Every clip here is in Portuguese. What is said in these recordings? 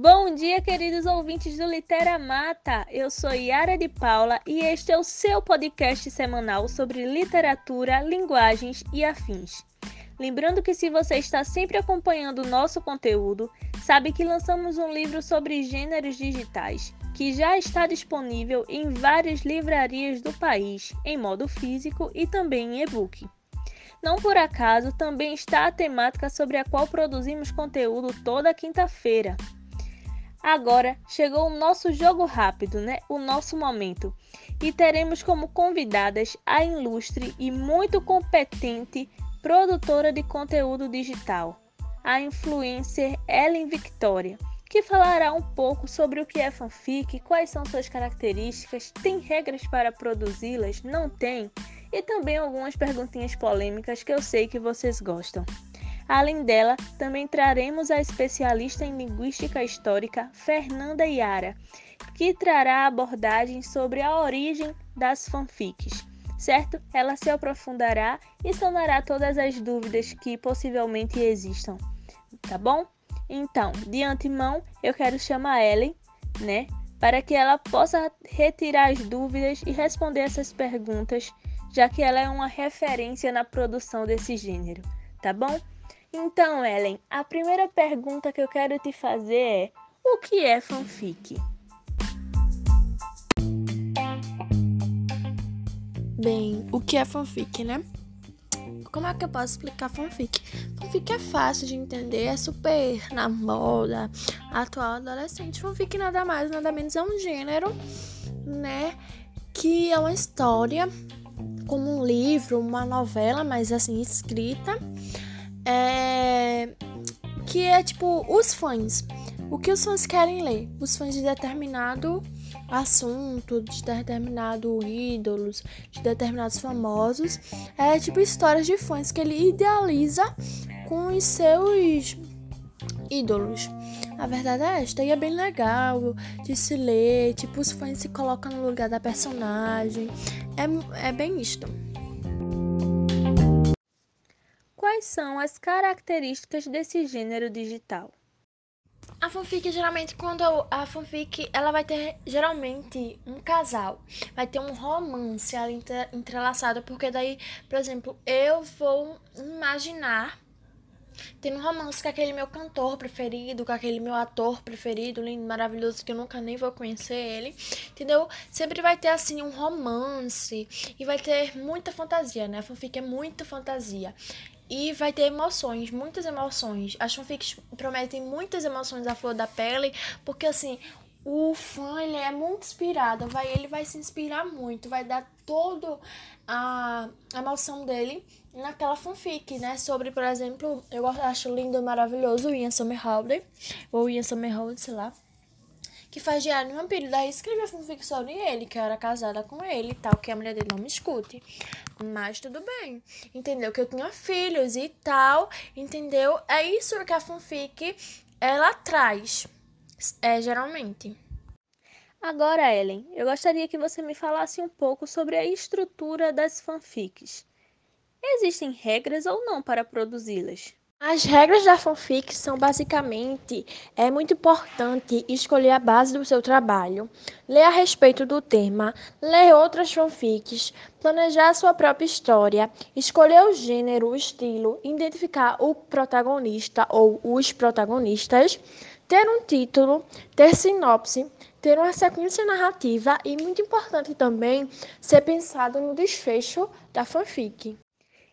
Bom dia, queridos ouvintes do Litera Mata. Eu sou Yara de Paula e este é o seu podcast semanal sobre literatura, linguagens e afins. Lembrando que se você está sempre acompanhando o nosso conteúdo, sabe que lançamos um livro sobre gêneros digitais, que já está disponível em várias livrarias do país, em modo físico e também em e-book. Não por acaso, também está a temática sobre a qual produzimos conteúdo toda quinta-feira. Agora chegou o nosso jogo rápido, né? O nosso momento. E teremos como convidadas a ilustre e muito competente produtora de conteúdo digital, a influencer Ellen Victoria, que falará um pouco sobre o que é fanfic, quais são suas características, tem regras para produzi-las, não tem, e também algumas perguntinhas polêmicas que eu sei que vocês gostam. Além dela, também traremos a especialista em linguística histórica Fernanda Iara, que trará abordagens sobre a origem das fanfics. Certo? Ela se aprofundará e sanará todas as dúvidas que possivelmente existam. Tá bom? Então, de antemão, eu quero chamar Ellen, né, para que ela possa retirar as dúvidas e responder essas perguntas, já que ela é uma referência na produção desse gênero, tá bom? Então, Ellen, a primeira pergunta que eu quero te fazer é: o que é fanfic? Bem, o que é fanfic, né? Como é que eu posso explicar fanfic? Fanfic é fácil de entender, é super na moda, atual adolescente. Fanfic nada mais, nada menos é um gênero, né? Que é uma história, como um livro, uma novela, mas assim, escrita é, que é tipo os fãs. O que os fãs querem ler? Os fãs de determinado assunto, de determinado ídolos, de determinados famosos. É tipo histórias de fãs que ele idealiza com os seus ídolos. A verdade é esta, e é bem legal de se ler, tipo, os fãs se colocam no lugar da personagem. É, é bem isto. Quais são as características desse gênero digital? A fanfic geralmente quando a fanfic ela vai ter geralmente um casal, vai ter um romance ali entrelaçado, porque daí, por exemplo, eu vou imaginar tendo um romance com aquele meu cantor preferido, com aquele meu ator preferido, lindo, maravilhoso, que eu nunca nem vou conhecer ele, entendeu? Sempre vai ter, assim, um romance e vai ter muita fantasia, né? A fanfic é muita fantasia. E vai ter emoções, muitas emoções. As fanfics prometem muitas emoções à flor da pele, porque assim, o fã ele é muito inspirado, vai, ele vai se inspirar muito, vai dar todo a emoção dele naquela fanfic, né? Sobre, por exemplo, eu acho lindo, maravilhoso o Ian Somerhalder, ou Ian Somerhalder, sei lá que faz diário no vampiro. Daí escreve a fanfic sobre ele, que eu era casada com ele e tal, que a mulher dele não me escute. Mas tudo bem. Entendeu? Que eu tinha filhos e tal. Entendeu? É isso que a fanfic ela traz. É, geralmente. Agora, Ellen, eu gostaria que você me falasse um pouco sobre a estrutura das fanfics. Existem regras ou não para produzi-las? As regras da fanfic são basicamente é muito importante escolher a base do seu trabalho, ler a respeito do tema, ler outras fanfics, planejar a sua própria história, escolher o gênero, o estilo, identificar o protagonista ou os protagonistas, ter um título, ter sinopse, ter uma sequência narrativa e muito importante também ser pensado no desfecho da fanfic.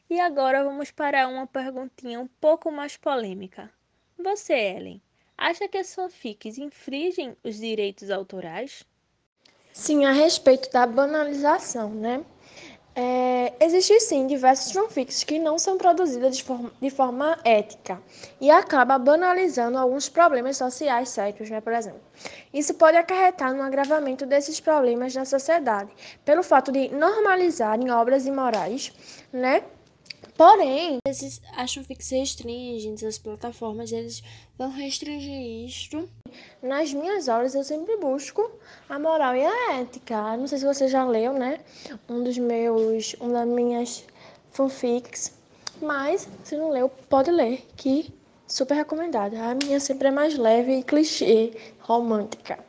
E agora vamos para uma perguntinha um pouco mais polêmica. Você, Ellen, acha que as fanfics infringem os direitos autorais? Sim, a respeito da banalização, né? É, Existem sim diversos fanfics que não são produzidas de forma, de forma ética e acaba banalizando alguns problemas sociais sérios, né, por exemplo. Isso pode acarretar no agravamento desses problemas na sociedade, pelo fato de normalizarem obras imorais, né, Porém, eles acham que se restringem, as plataformas eles vão restringir isto. Nas minhas aulas eu sempre busco a moral e a ética. Não sei se você já leu, né? Um dos meus, uma das minhas fanfics, mas se não leu, pode ler, que Super recomendada. A minha sempre é mais leve e clichê, romântica.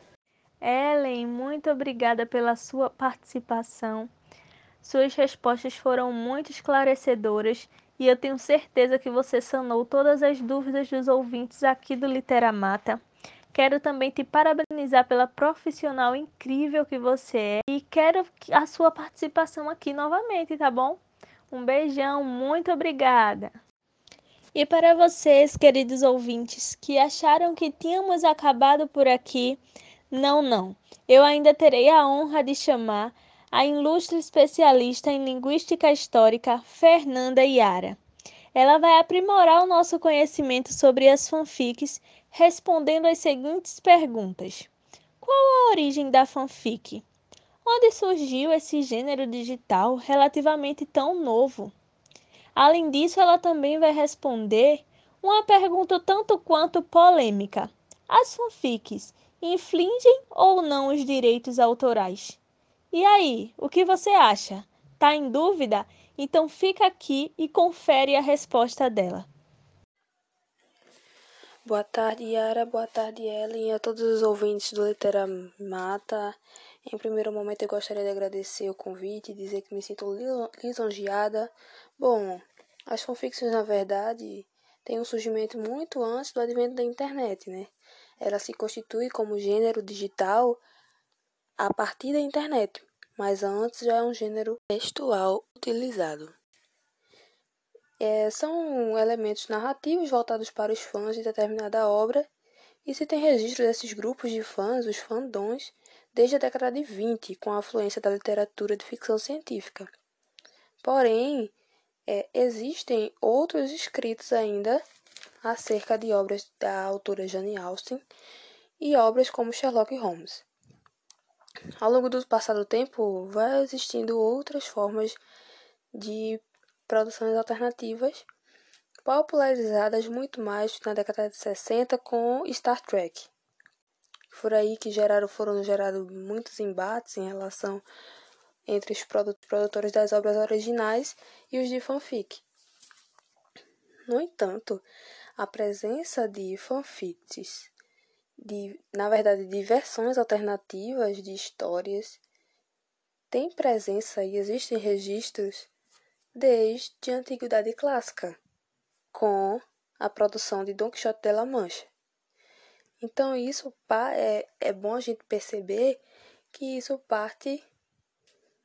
Ellen, muito obrigada pela sua participação. Suas respostas foram muito esclarecedoras e eu tenho certeza que você sanou todas as dúvidas dos ouvintes aqui do Literamata. Quero também te parabenizar pela profissional incrível que você é e quero a sua participação aqui novamente, tá bom? Um beijão, muito obrigada! E para vocês, queridos ouvintes, que acharam que tínhamos acabado por aqui, não, não. Eu ainda terei a honra de chamar a ilustre especialista em linguística histórica, Fernanda Iara. Ela vai aprimorar o nosso conhecimento sobre as fanfics respondendo as seguintes perguntas: Qual a origem da fanfic? Onde surgiu esse gênero digital relativamente tão novo? Além disso, ela também vai responder uma pergunta tanto quanto polêmica: As fanfics infringem ou não os direitos autorais? E aí, o que você acha? Tá em dúvida? Então fica aqui e confere a resposta dela. Boa tarde, Yara. Boa tarde, Ellen, e a todos os ouvintes do Literamata. Em primeiro momento, eu gostaria de agradecer o convite e dizer que me sinto lisonjeada. Bom, as fanfictions, na verdade, têm um surgimento muito antes do advento da internet, né? Ela se constitui como gênero digital a partir da internet, mas antes já é um gênero textual utilizado. É, são elementos narrativos voltados para os fãs de determinada obra, e se tem registro desses grupos de fãs, os fandons, desde a década de 20, com a afluência da literatura de ficção científica. Porém, é, existem outros escritos ainda acerca de obras da autora Jane Austen e obras como Sherlock Holmes. Ao longo do passado tempo, vai existindo outras formas de produções alternativas, popularizadas muito mais na década de 60 com Star Trek. Por aí que geraram, foram gerados muitos embates em relação entre os produtores das obras originais e os de fanfic. No entanto, a presença de fanfics, de, na verdade, de versões alternativas de histórias, tem presença e existem registros desde a Antiguidade Clássica, com a produção de Don Quixote de la Mancha. Então, isso é, é bom a gente perceber que isso parte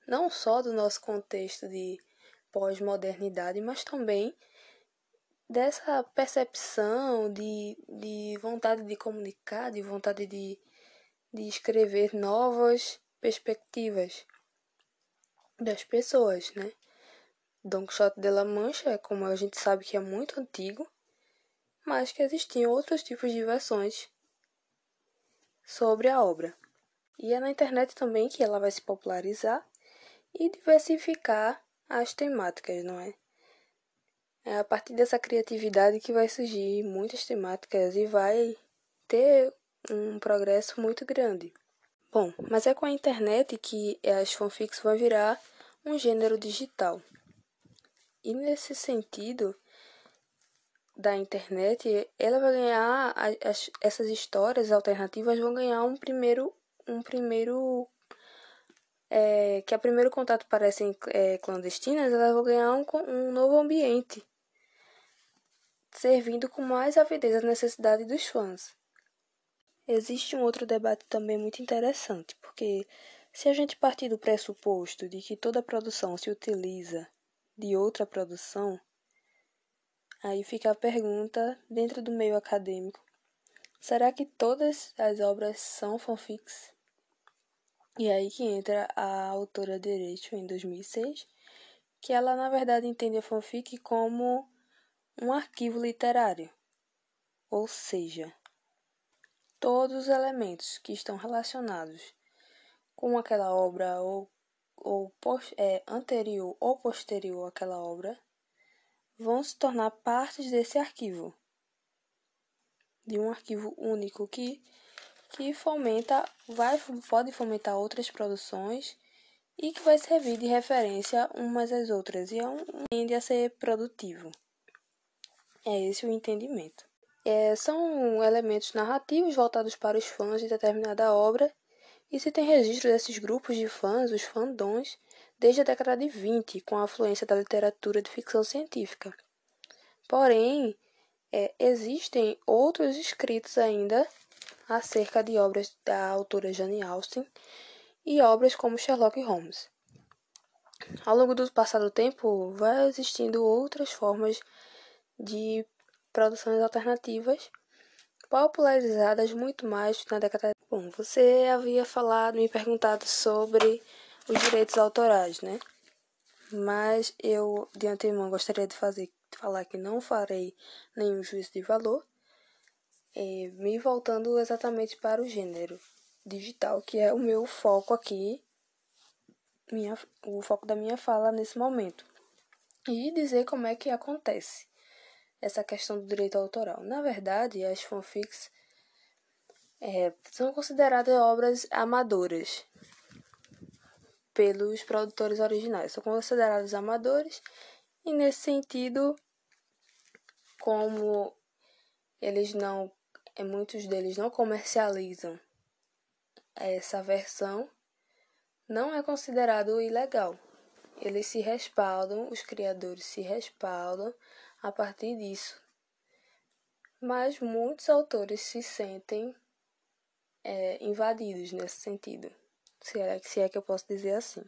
não só do nosso contexto de pós-modernidade, mas também dessa percepção de, de vontade de comunicar, de vontade de, de escrever novas perspectivas das pessoas, né? Don Quixote de la Mancha, como a gente sabe que é muito antigo, mas que existiam outros tipos de versões sobre a obra. E é na internet também que ela vai se popularizar e diversificar as temáticas, não é? É a partir dessa criatividade que vai surgir muitas temáticas e vai ter um progresso muito grande. Bom, mas é com a internet que as fanfics vão virar um gênero digital. E nesse sentido da internet, ela vai ganhar as, essas histórias alternativas vão ganhar um primeiro um primeiro é, que a primeiro contato parecem é, clandestinas, elas vão ganhar um, um novo ambiente, servindo com mais avidez a necessidade dos fãs. Existe um outro debate também muito interessante, porque se a gente partir do pressuposto de que toda produção se utiliza de outra produção, aí fica a pergunta dentro do meio acadêmico: será que todas as obras são fanfics? E aí que entra a autora Direito em 2006, que ela na verdade entende a fanfic como um arquivo literário, ou seja, todos os elementos que estão relacionados com aquela obra ou ou é, anterior ou posterior àquela obra vão se tornar partes desse arquivo, de um arquivo único que, que fomenta, vai, pode fomentar outras produções e que vai servir de referência umas às outras e é um, tende a ser produtivo. É esse o entendimento. É, são elementos narrativos voltados para os fãs de determinada obra, e se tem registro desses grupos de fãs, os fandons, desde a década de 20, com a afluência da literatura de ficção científica. Porém, é, existem outros escritos ainda acerca de obras da autora Jane Austen e obras como Sherlock Holmes. Ao longo do passado tempo, vai existindo outras formas de produções alternativas popularizadas muito mais na década. Bom, você havia falado, me perguntado sobre os direitos autorais, né? Mas eu de antemão gostaria de fazer falar que não farei nenhum juízo de valor, é, me voltando exatamente para o gênero digital, que é o meu foco aqui, minha, o foco da minha fala nesse momento. E dizer como é que acontece essa questão do direito autoral. Na verdade, as fanfics é, são consideradas obras amadoras pelos produtores originais. São considerados amadores e nesse sentido, como eles não, é, muitos deles não comercializam essa versão, não é considerado ilegal. Eles se respaldam, os criadores se respaldam a partir disso. Mas muitos autores se sentem é, invadidos nesse sentido, se é, se é que eu posso dizer assim.